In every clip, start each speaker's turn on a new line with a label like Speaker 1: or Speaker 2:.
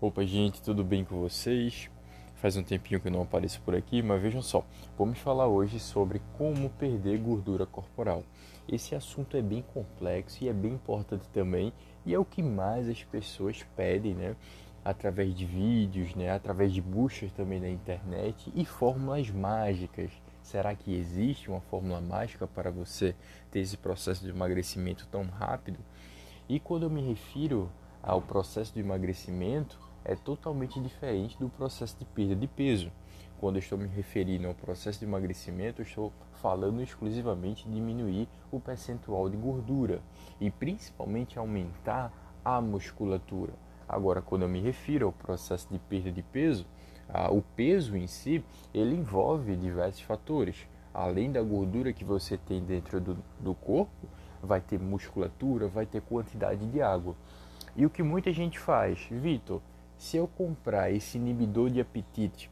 Speaker 1: Opa, gente, tudo bem com vocês? Faz um tempinho que eu não apareço por aqui, mas vejam só, vamos falar hoje sobre como perder gordura corporal. Esse assunto é bem complexo e é bem importante também, e é o que mais as pessoas pedem, né? Através de vídeos, né? Através de buscas também na internet e fórmulas mágicas. Será que existe uma fórmula mágica para você ter esse processo de emagrecimento tão rápido? E quando eu me refiro ao processo de emagrecimento, é totalmente diferente do processo de perda de peso. Quando eu estou me referindo ao processo de emagrecimento, eu estou falando exclusivamente de diminuir o percentual de gordura e principalmente aumentar a musculatura. Agora, quando eu me refiro ao processo de perda de peso, o peso em si ele envolve diversos fatores. Além da gordura que você tem dentro do, do corpo, vai ter musculatura, vai ter quantidade de água. E o que muita gente faz, Vitor, se eu comprar esse inibidor de apetite,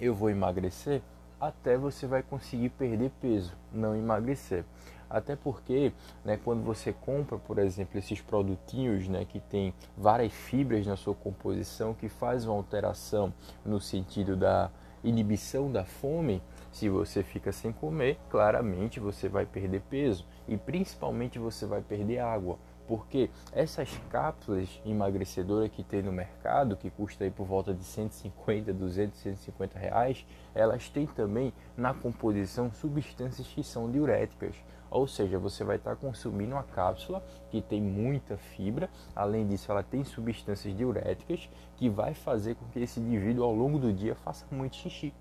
Speaker 1: eu vou emagrecer? Até você vai conseguir perder peso, não emagrecer. Até porque, né, quando você compra, por exemplo, esses produtinhos né, que tem várias fibras na sua composição, que faz uma alteração no sentido da inibição da fome, se você fica sem comer, claramente você vai perder peso e principalmente você vai perder água porque essas cápsulas emagrecedoras que tem no mercado, que custa aí por volta de 150, 200, 150 reais, elas têm também na composição substâncias que são diuréticas. Ou seja, você vai estar consumindo uma cápsula que tem muita fibra, além disso ela tem substâncias diuréticas que vai fazer com que esse indivíduo ao longo do dia faça muito xixi.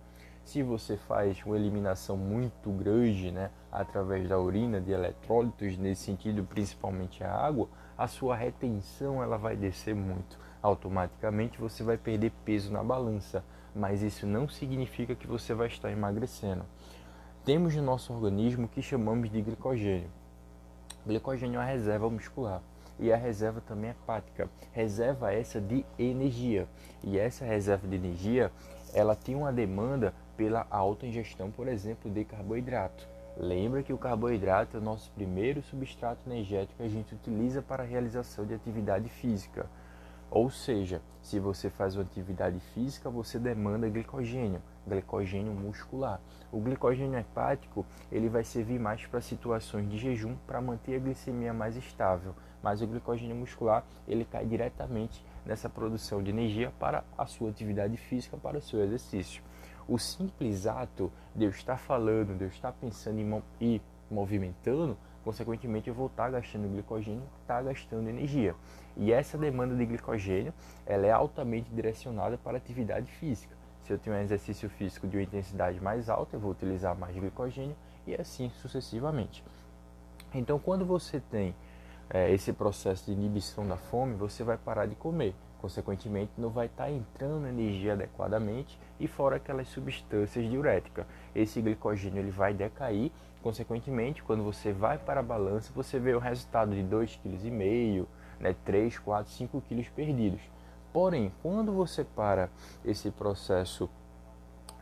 Speaker 1: Se você faz uma eliminação muito grande, né, através da urina, de eletrólitos, nesse sentido, principalmente a água, a sua retenção ela vai descer muito. Automaticamente você vai perder peso na balança, mas isso não significa que você vai estar emagrecendo. Temos no nosso organismo o que chamamos de glicogênio. Glicogênio é uma reserva muscular e a reserva também hepática. Reserva essa de energia. E essa reserva de energia, ela tem uma demanda pela alta ingestão, por exemplo, de carboidrato. Lembra que o carboidrato é o nosso primeiro substrato energético que a gente utiliza para a realização de atividade física. Ou seja, se você faz uma atividade física, você demanda glicogênio, glicogênio muscular. O glicogênio hepático, ele vai servir mais para situações de jejum para manter a glicemia mais estável, mas o glicogênio muscular, ele cai diretamente nessa produção de energia para a sua atividade física, para o seu exercício. O simples ato de eu estar falando, de eu estar pensando e movimentando, consequentemente eu vou estar gastando glicogênio, estar gastando energia. E essa demanda de glicogênio, ela é altamente direcionada para atividade física. Se eu tenho um exercício físico de uma intensidade mais alta, eu vou utilizar mais glicogênio e assim sucessivamente. Então, quando você tem é, esse processo de inibição da fome, você vai parar de comer consequentemente não vai estar tá entrando energia adequadamente e fora aquelas substâncias diuréticas. Esse glicogênio ele vai decair, consequentemente, quando você vai para a balança, você vê o resultado de 2,5 kg, né, 3, 4, 5 kg perdidos. Porém, quando você para esse processo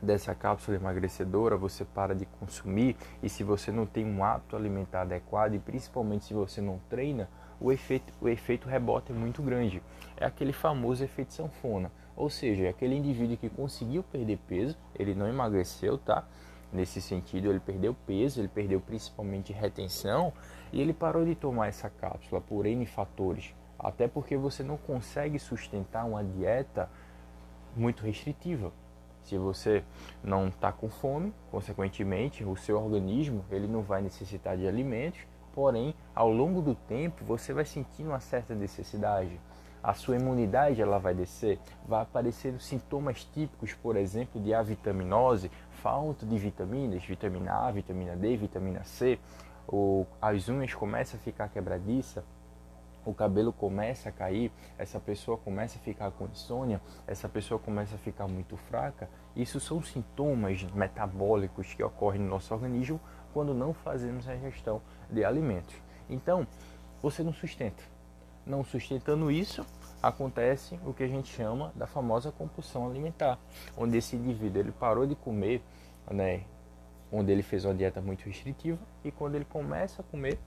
Speaker 1: dessa cápsula emagrecedora, você para de consumir e se você não tem um hábito alimentar adequado e principalmente se você não treina, o efeito, o efeito rebote é muito grande. É aquele famoso efeito sanfona. Ou seja, é aquele indivíduo que conseguiu perder peso, ele não emagreceu, tá? Nesse sentido, ele perdeu peso, ele perdeu principalmente retenção e ele parou de tomar essa cápsula por N fatores. Até porque você não consegue sustentar uma dieta muito restritiva. Se você não está com fome, consequentemente, o seu organismo ele não vai necessitar de alimentos Porém, ao longo do tempo, você vai sentindo uma certa necessidade. A sua imunidade ela vai descer, vai aparecendo sintomas típicos, por exemplo, de avitaminose, falta de vitaminas, vitamina A, vitamina D, vitamina C, ou as unhas começam a ficar quebradiça, o cabelo começa a cair, essa pessoa começa a ficar com insônia, essa pessoa começa a ficar muito fraca. Isso são sintomas metabólicos que ocorrem no nosso organismo quando não fazemos a gestão de alimentos. Então, você não sustenta. Não sustentando isso, acontece o que a gente chama da famosa compulsão alimentar, onde esse indivíduo ele parou de comer, né, onde ele fez uma dieta muito restritiva e quando ele começa a comer,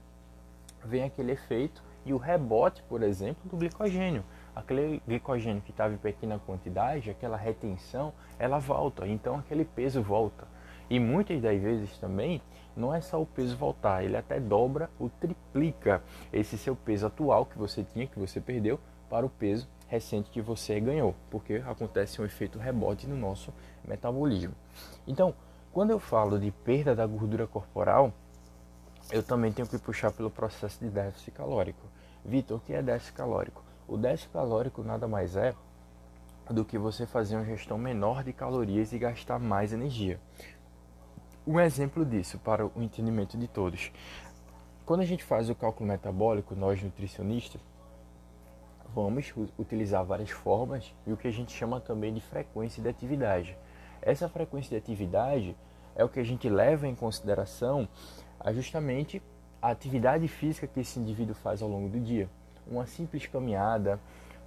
Speaker 1: vem aquele efeito e o rebote, por exemplo, do glicogênio. aquele glicogênio que estava em pequena quantidade, aquela retenção, ela volta. Então aquele peso volta. E muitas das vezes também não é só o peso voltar, ele até dobra ou triplica esse seu peso atual que você tinha, que você perdeu, para o peso recente que você ganhou, porque acontece um efeito rebote no nosso metabolismo. Então, quando eu falo de perda da gordura corporal, eu também tenho que puxar pelo processo de déficit calórico. Vitor, o que é déficit calórico? O déficit calórico nada mais é do que você fazer uma gestão menor de calorias e gastar mais energia. Um exemplo disso, para o entendimento de todos. Quando a gente faz o cálculo metabólico, nós nutricionistas, vamos utilizar várias formas e o que a gente chama também de frequência de atividade. Essa frequência de atividade é o que a gente leva em consideração justamente a atividade física que esse indivíduo faz ao longo do dia. Uma simples caminhada,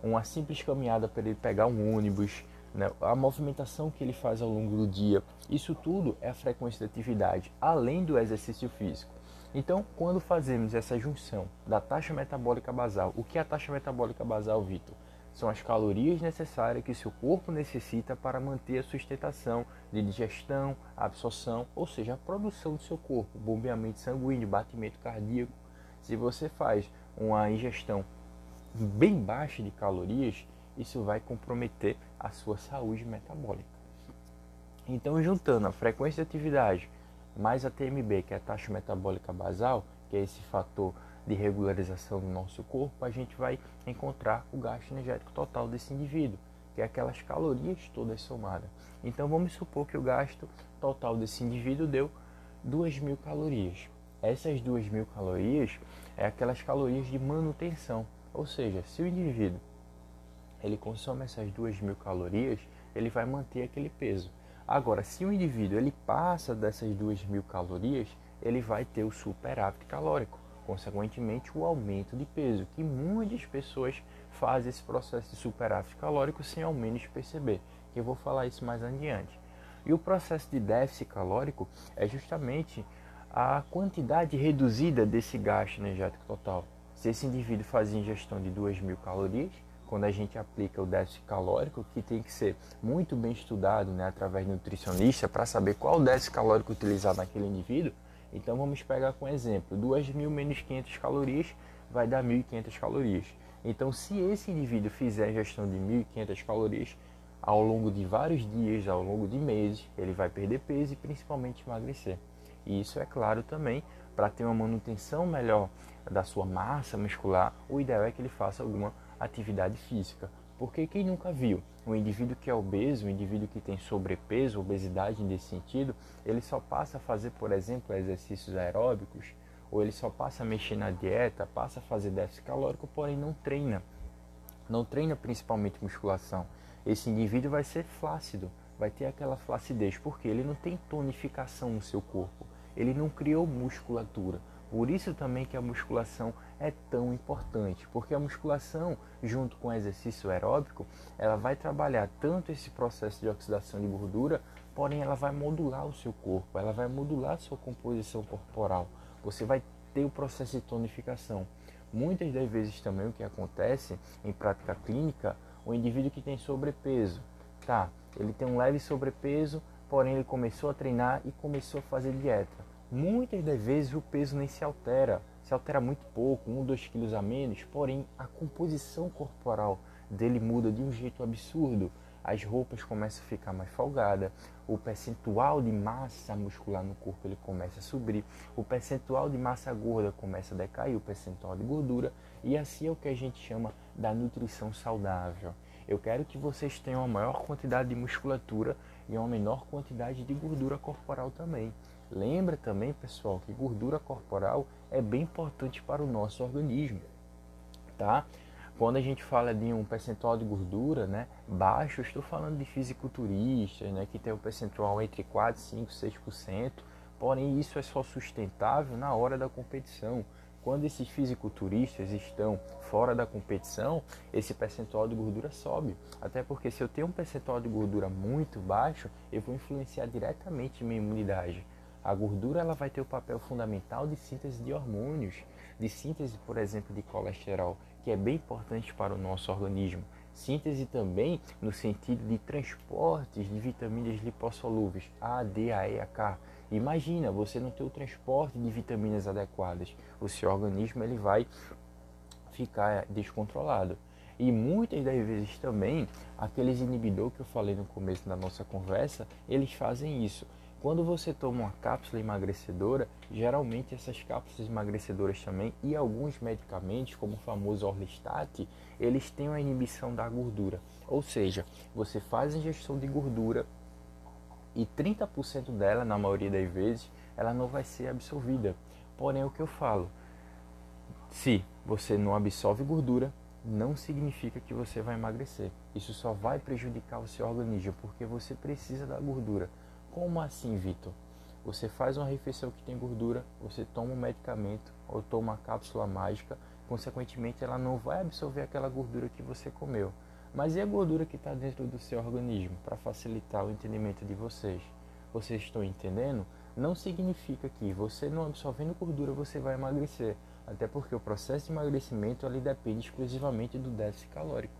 Speaker 1: uma simples caminhada para ele pegar um ônibus, né? a movimentação que ele faz ao longo do dia. Isso tudo é a frequência de atividade, além do exercício físico. Então, quando fazemos essa junção da taxa metabólica basal, o que é a taxa metabólica basal, Vitor? São as calorias necessárias que seu corpo necessita para manter a sustentação de digestão, absorção, ou seja, a produção do seu corpo, bombeamento sanguíneo, batimento cardíaco. Se você faz uma ingestão bem baixa de calorias, isso vai comprometer a sua saúde metabólica. Então, juntando a frequência de atividade mais a TMB, que é a taxa metabólica basal, que é esse fator de regularização do nosso corpo, a gente vai encontrar o gasto energético total desse indivíduo, que é aquelas calorias todas somadas. Então vamos supor que o gasto total desse indivíduo deu 2.000 calorias. Essas 2.000 calorias é aquelas calorias de manutenção, ou seja, se o indivíduo ele consome essas 2.000 calorias, ele vai manter aquele peso. Agora, se o indivíduo ele passa dessas 2.000 calorias, ele vai ter o superávit calórico consequentemente o aumento de peso, que muitas pessoas fazem esse processo de superávit calórico sem ao menos perceber, que eu vou falar isso mais adiante. E o processo de déficit calórico é justamente a quantidade reduzida desse gasto energético total. Se esse indivíduo faz ingestão de 2.000 calorias, quando a gente aplica o déficit calórico, que tem que ser muito bem estudado né, através do nutricionista para saber qual déficit calórico utilizado naquele indivíduo, então vamos pegar com exemplo, 2.000 menos 500 calorias vai dar 1.500 calorias. Então se esse indivíduo fizer a gestão de 1.500 calorias ao longo de vários dias, ao longo de meses, ele vai perder peso e principalmente emagrecer. E isso é claro também para ter uma manutenção melhor da sua massa muscular, o ideal é que ele faça alguma atividade física. Porque quem nunca viu um indivíduo que é obeso, um indivíduo que tem sobrepeso, obesidade nesse sentido, ele só passa a fazer, por exemplo, exercícios aeróbicos, ou ele só passa a mexer na dieta, passa a fazer déficit calórico, porém não treina. Não treina principalmente musculação. Esse indivíduo vai ser flácido, vai ter aquela flacidez, porque ele não tem tonificação no seu corpo, ele não criou musculatura. Por isso também que a musculação é tão importante, porque a musculação, junto com o exercício aeróbico, ela vai trabalhar tanto esse processo de oxidação de gordura, porém ela vai modular o seu corpo, ela vai modular a sua composição corporal. Você vai ter o processo de tonificação. Muitas das vezes também o que acontece em prática clínica, o indivíduo que tem sobrepeso, tá? Ele tem um leve sobrepeso, porém ele começou a treinar e começou a fazer dieta. Muitas das vezes o peso nem se altera, se altera muito pouco, um, dois quilos a menos, porém a composição corporal dele muda de um jeito absurdo. As roupas começam a ficar mais folgadas, o percentual de massa muscular no corpo ele começa a subir, o percentual de massa gorda começa a decair, o percentual de gordura, e assim é o que a gente chama da nutrição saudável. Eu quero que vocês tenham a maior quantidade de musculatura e uma menor quantidade de gordura corporal também. Lembra também, pessoal, que gordura corporal é bem importante para o nosso organismo, tá? Quando a gente fala de um percentual de gordura, né, baixo, estou falando de fisiculturistas, né, que tem um percentual entre 4, 5, 6%, porém isso é só sustentável na hora da competição. Quando esses fisiculturistas estão fora da competição, esse percentual de gordura sobe. Até porque se eu tenho um percentual de gordura muito baixo, eu vou influenciar diretamente minha imunidade. A gordura ela vai ter o papel fundamental de síntese de hormônios, de síntese, por exemplo, de colesterol. que é bem importante para o nosso organismo. Síntese também no sentido de transportes de vitaminas lipossolúveis, A, D, A, E, A, K. Imagina, você não ter o transporte de vitaminas adequadas, o seu organismo ele vai ficar descontrolado. E muitas das vezes também, aqueles inibidores que eu falei no começo da nossa conversa, eles fazem isso. Quando você toma uma cápsula emagrecedora, geralmente essas cápsulas emagrecedoras também e alguns medicamentos, como o famoso Orlistat, eles têm uma inibição da gordura. Ou seja, você faz ingestão de gordura e 30% dela, na maioria das vezes, ela não vai ser absorvida. Porém, o que eu falo, se você não absorve gordura, não significa que você vai emagrecer. Isso só vai prejudicar o seu organismo, porque você precisa da gordura. Como assim, Vitor? Você faz uma refeição que tem gordura, você toma um medicamento ou toma uma cápsula mágica, consequentemente ela não vai absorver aquela gordura que você comeu. Mas e a gordura que está dentro do seu organismo para facilitar o entendimento de vocês? Vocês estão entendendo? Não significa que você não absorvendo gordura você vai emagrecer, até porque o processo de emagrecimento ali depende exclusivamente do déficit calórico.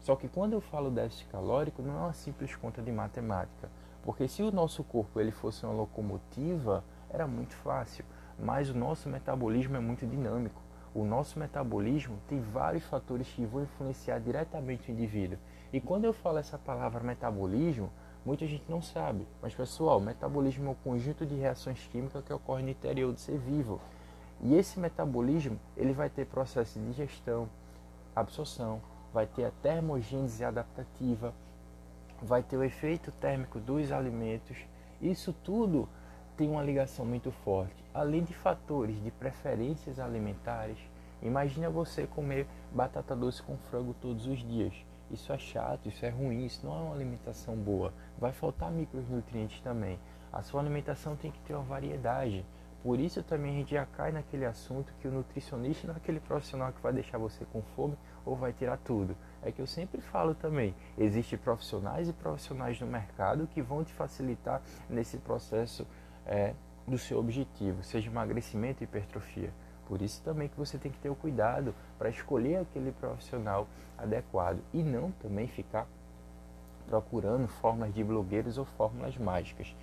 Speaker 1: Só que quando eu falo déficit calórico, não é uma simples conta de matemática. Porque se o nosso corpo ele fosse uma locomotiva, era muito fácil, mas o nosso metabolismo é muito dinâmico. O nosso metabolismo tem vários fatores que vão influenciar diretamente o indivíduo. E quando eu falo essa palavra metabolismo, muita gente não sabe. Mas pessoal, metabolismo é um conjunto de reações químicas que ocorrem no interior do ser vivo. E esse metabolismo, ele vai ter processo de digestão, absorção, vai ter a termogênese adaptativa, vai ter o efeito térmico dos alimentos. Isso tudo tem uma ligação muito forte, além de fatores de preferências alimentares. Imagina você comer batata doce com frango todos os dias. Isso é chato, isso é ruim, isso não é uma alimentação boa. Vai faltar micronutrientes também. A sua alimentação tem que ter uma variedade. Por isso também a gente já cai naquele assunto que o nutricionista não é aquele profissional que vai deixar você com fome ou vai tirar tudo. É que eu sempre falo também, existem profissionais e profissionais no mercado que vão te facilitar nesse processo é, do seu objetivo, seja emagrecimento e hipertrofia. Por isso também que você tem que ter o cuidado para escolher aquele profissional adequado e não também ficar procurando fórmulas de blogueiros ou fórmulas mágicas.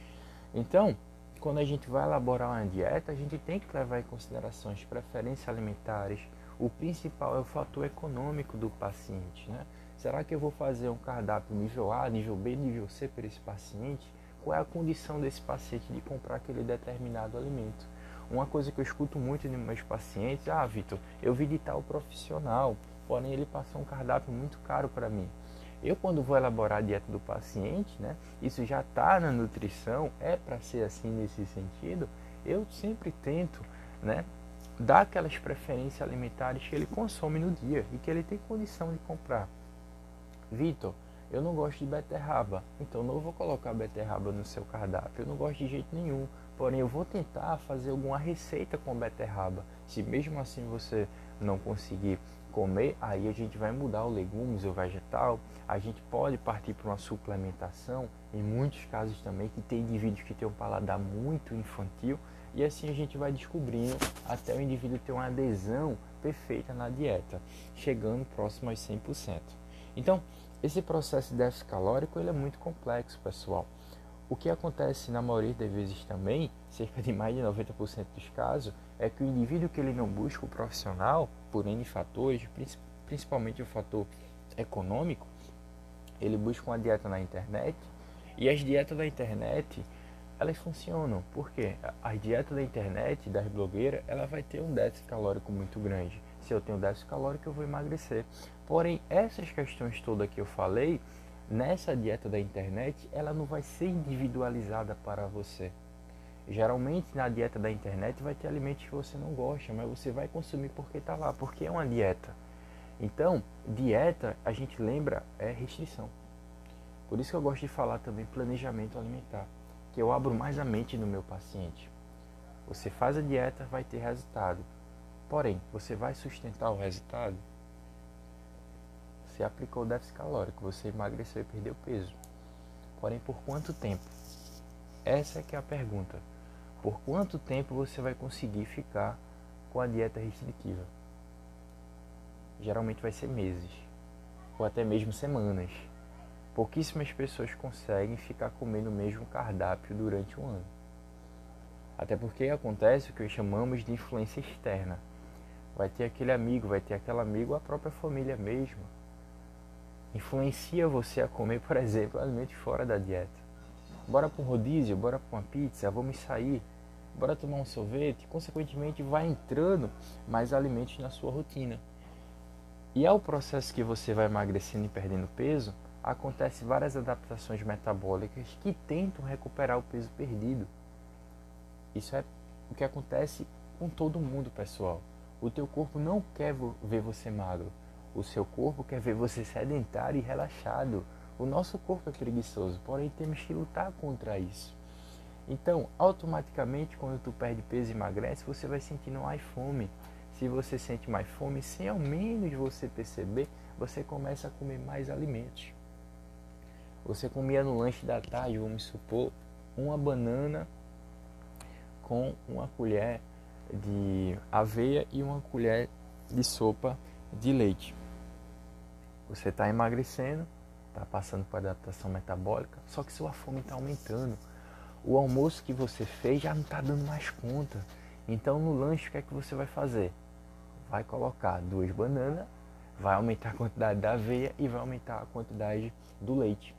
Speaker 1: Então, quando a gente vai elaborar uma dieta, a gente tem que levar em consideração as preferências alimentares. O principal é o fator econômico do paciente. Né? Será que eu vou fazer um cardápio nível A, nível B, nível C para esse paciente? Qual é a condição desse paciente de comprar aquele determinado alimento? Uma coisa que eu escuto muito de meus pacientes, ah, Vitor, eu vi de tal profissional, porém ele passou um cardápio muito caro para mim. Eu, quando vou elaborar a dieta do paciente, né, isso já está na nutrição, é para ser assim nesse sentido, eu sempre tento né, dar aquelas preferências alimentares que ele consome no dia e que ele tem condição de comprar. Vitor, eu não gosto de beterraba, então não vou colocar beterraba no seu cardápio, eu não gosto de jeito nenhum. Porém, eu vou tentar fazer alguma receita com beterraba. Se mesmo assim você não conseguir comer, aí a gente vai mudar o legumes, o vegetal. A gente pode partir para uma suplementação, em muitos casos também, que tem indivíduos que têm um paladar muito infantil, e assim a gente vai descobrindo até o indivíduo ter uma adesão perfeita na dieta, chegando próximo aos 100%. Então, esse processo de déficit calórico ele é muito complexo, pessoal. O que acontece na maioria das vezes também, cerca de mais de 90% dos casos, é que o indivíduo que ele não busca o profissional, por N fatores, principalmente o fator econômico, ele busca uma dieta na internet e as dietas da internet elas funcionam. Por quê? A dieta da internet, das blogueiras, ela vai ter um déficit calórico muito grande. Se eu tenho déficit calórico, eu vou emagrecer. Porém, essas questões todas que eu falei, nessa dieta da internet, ela não vai ser individualizada para você. Geralmente na dieta da internet vai ter alimentos que você não gosta, mas você vai consumir porque está lá, porque é uma dieta. Então, dieta, a gente lembra, é restrição. Por isso que eu gosto de falar também planejamento alimentar, que eu abro mais a mente no meu paciente. Você faz a dieta, vai ter resultado. Porém, você vai sustentar o resultado? Você aplicou o déficit calórico, você emagreceu e perdeu peso. Porém, por quanto tempo? Essa é que é a pergunta por quanto tempo você vai conseguir ficar com a dieta restritiva. geralmente vai ser meses ou até mesmo semanas. Pouquíssimas pessoas conseguem ficar comendo o mesmo cardápio durante um ano. Até porque acontece o que chamamos de influência externa. Vai ter aquele amigo, vai ter aquele amigo, a própria família mesmo. Influencia você a comer, por exemplo, alimentos fora da dieta. Bora para um rodízio, bora para uma pizza, vamos sair, bora tomar um sorvete. Consequentemente, vai entrando mais alimentos na sua rotina. E ao processo que você vai emagrecendo e perdendo peso, acontece várias adaptações metabólicas que tentam recuperar o peso perdido. Isso é o que acontece com todo mundo, pessoal. O teu corpo não quer ver você magro. O seu corpo quer ver você sedentário e relaxado. O nosso corpo é preguiçoso, porém temos que lutar contra isso. Então, automaticamente, quando tu perde peso e emagrece, você vai sentindo mais fome. Se você sente mais fome, sem ao menos você perceber, você começa a comer mais alimentos. Você comia no lanche da tarde, vamos supor, uma banana com uma colher de aveia e uma colher de sopa de leite. Você está emagrecendo, está passando por adaptação metabólica, só que sua fome está aumentando. O almoço que você fez já não está dando mais conta. Então no lanche o que é que você vai fazer? Vai colocar duas bananas, vai aumentar a quantidade da aveia e vai aumentar a quantidade do leite.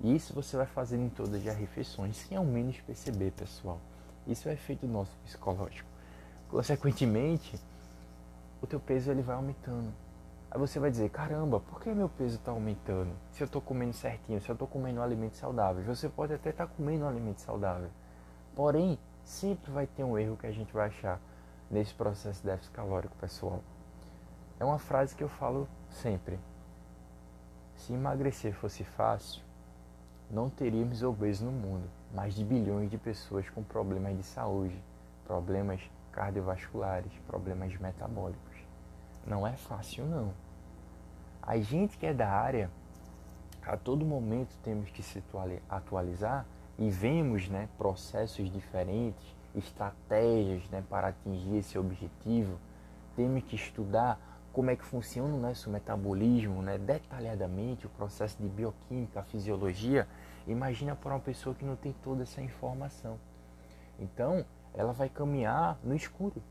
Speaker 1: E isso você vai fazer em todas as refeições, sem ao menos perceber, pessoal. Isso é efeito nosso psicológico. Consequentemente, o teu peso ele vai aumentando. Aí você vai dizer, caramba, por que meu peso está aumentando? Se eu estou comendo certinho, se eu estou comendo alimentos saudáveis. Você pode até estar tá comendo um alimento saudável. Porém, sempre vai ter um erro que a gente vai achar nesse processo de déficit calórico, pessoal. É uma frase que eu falo sempre. Se emagrecer fosse fácil, não teríamos obesos no mundo, mais de bilhões de pessoas com problemas de saúde, problemas cardiovasculares, problemas metabólicos. Não é fácil não. A gente que é da área, a todo momento temos que se atualizar e vemos né, processos diferentes, estratégias né, para atingir esse objetivo. Temos que estudar como é que funciona o nosso metabolismo, né, detalhadamente, o processo de bioquímica, a fisiologia, imagina para uma pessoa que não tem toda essa informação. Então, ela vai caminhar no escuro.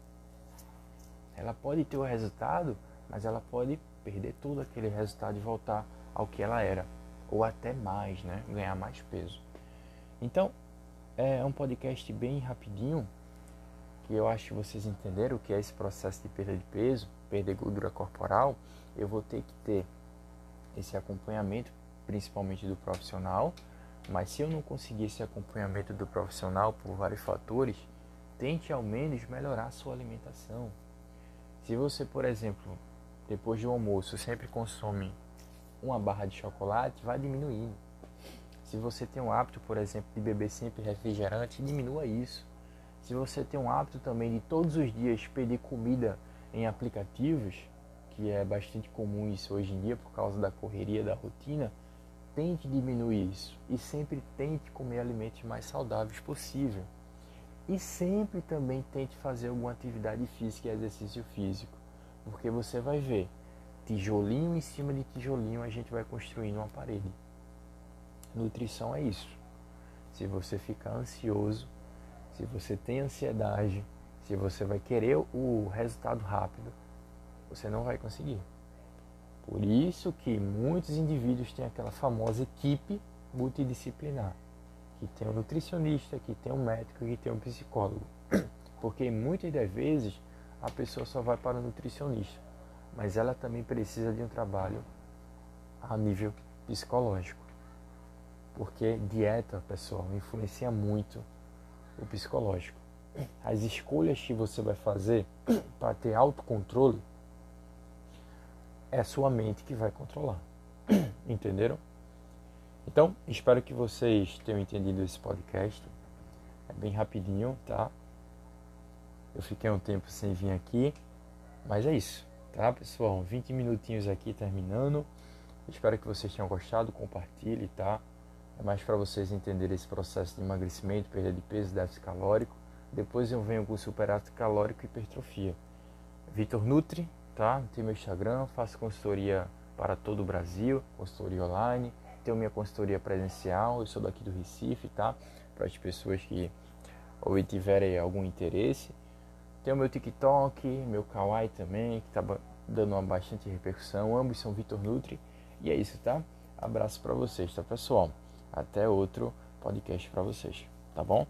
Speaker 1: Ela pode ter o resultado, mas ela pode perder todo aquele resultado e voltar ao que ela era, ou até mais, né, ganhar mais peso. Então, é um podcast bem rapidinho, que eu acho que vocês entenderam o que é esse processo de perda de peso, perder gordura corporal, eu vou ter que ter esse acompanhamento, principalmente do profissional. Mas se eu não conseguir esse acompanhamento do profissional por vários fatores, tente ao menos melhorar a sua alimentação. Se você, por exemplo, depois do almoço sempre consome uma barra de chocolate, vai diminuindo. Se você tem um hábito, por exemplo, de beber sempre refrigerante, diminua isso. Se você tem um hábito também de todos os dias pedir comida em aplicativos, que é bastante comum isso hoje em dia por causa da correria da rotina, tente diminuir isso e sempre tente comer alimentos mais saudáveis possível. E sempre também tente fazer alguma atividade física e exercício físico, porque você vai ver, tijolinho em cima de tijolinho a gente vai construindo uma parede. Nutrição é isso. Se você ficar ansioso, se você tem ansiedade, se você vai querer o resultado rápido, você não vai conseguir. Por isso que muitos indivíduos têm aquela famosa equipe multidisciplinar, que tem um nutricionista, que tem um médico, que tem um psicólogo. Porque muitas das vezes a pessoa só vai para o nutricionista, mas ela também precisa de um trabalho a nível psicológico. Porque dieta, pessoal, influencia muito o psicológico. As escolhas que você vai fazer para ter autocontrole é a sua mente que vai controlar. Entenderam? Então, espero que vocês tenham entendido esse podcast. É bem rapidinho, tá? Eu fiquei um tempo sem vir aqui, mas é isso, tá, pessoal? 20 minutinhos aqui terminando. Espero que vocês tenham gostado, compartilhe, tá? É mais para vocês entenderem esse processo de emagrecimento, perda de peso, déficit calórico. Depois eu venho com superávit calórico e hipertrofia. Vitor Nutri, tá? Tem meu Instagram, faço consultoria para todo o Brasil, consultoria online. Tenho minha consultoria presencial, eu sou daqui do Recife, tá? Para as pessoas que ou tiverem algum interesse. Tenho meu TikTok, meu Kawaii também, que tá dando uma bastante repercussão. Ambos são Vitor Nutri. E é isso, tá? Abraço para vocês, tá, pessoal? Até outro podcast para vocês, tá bom?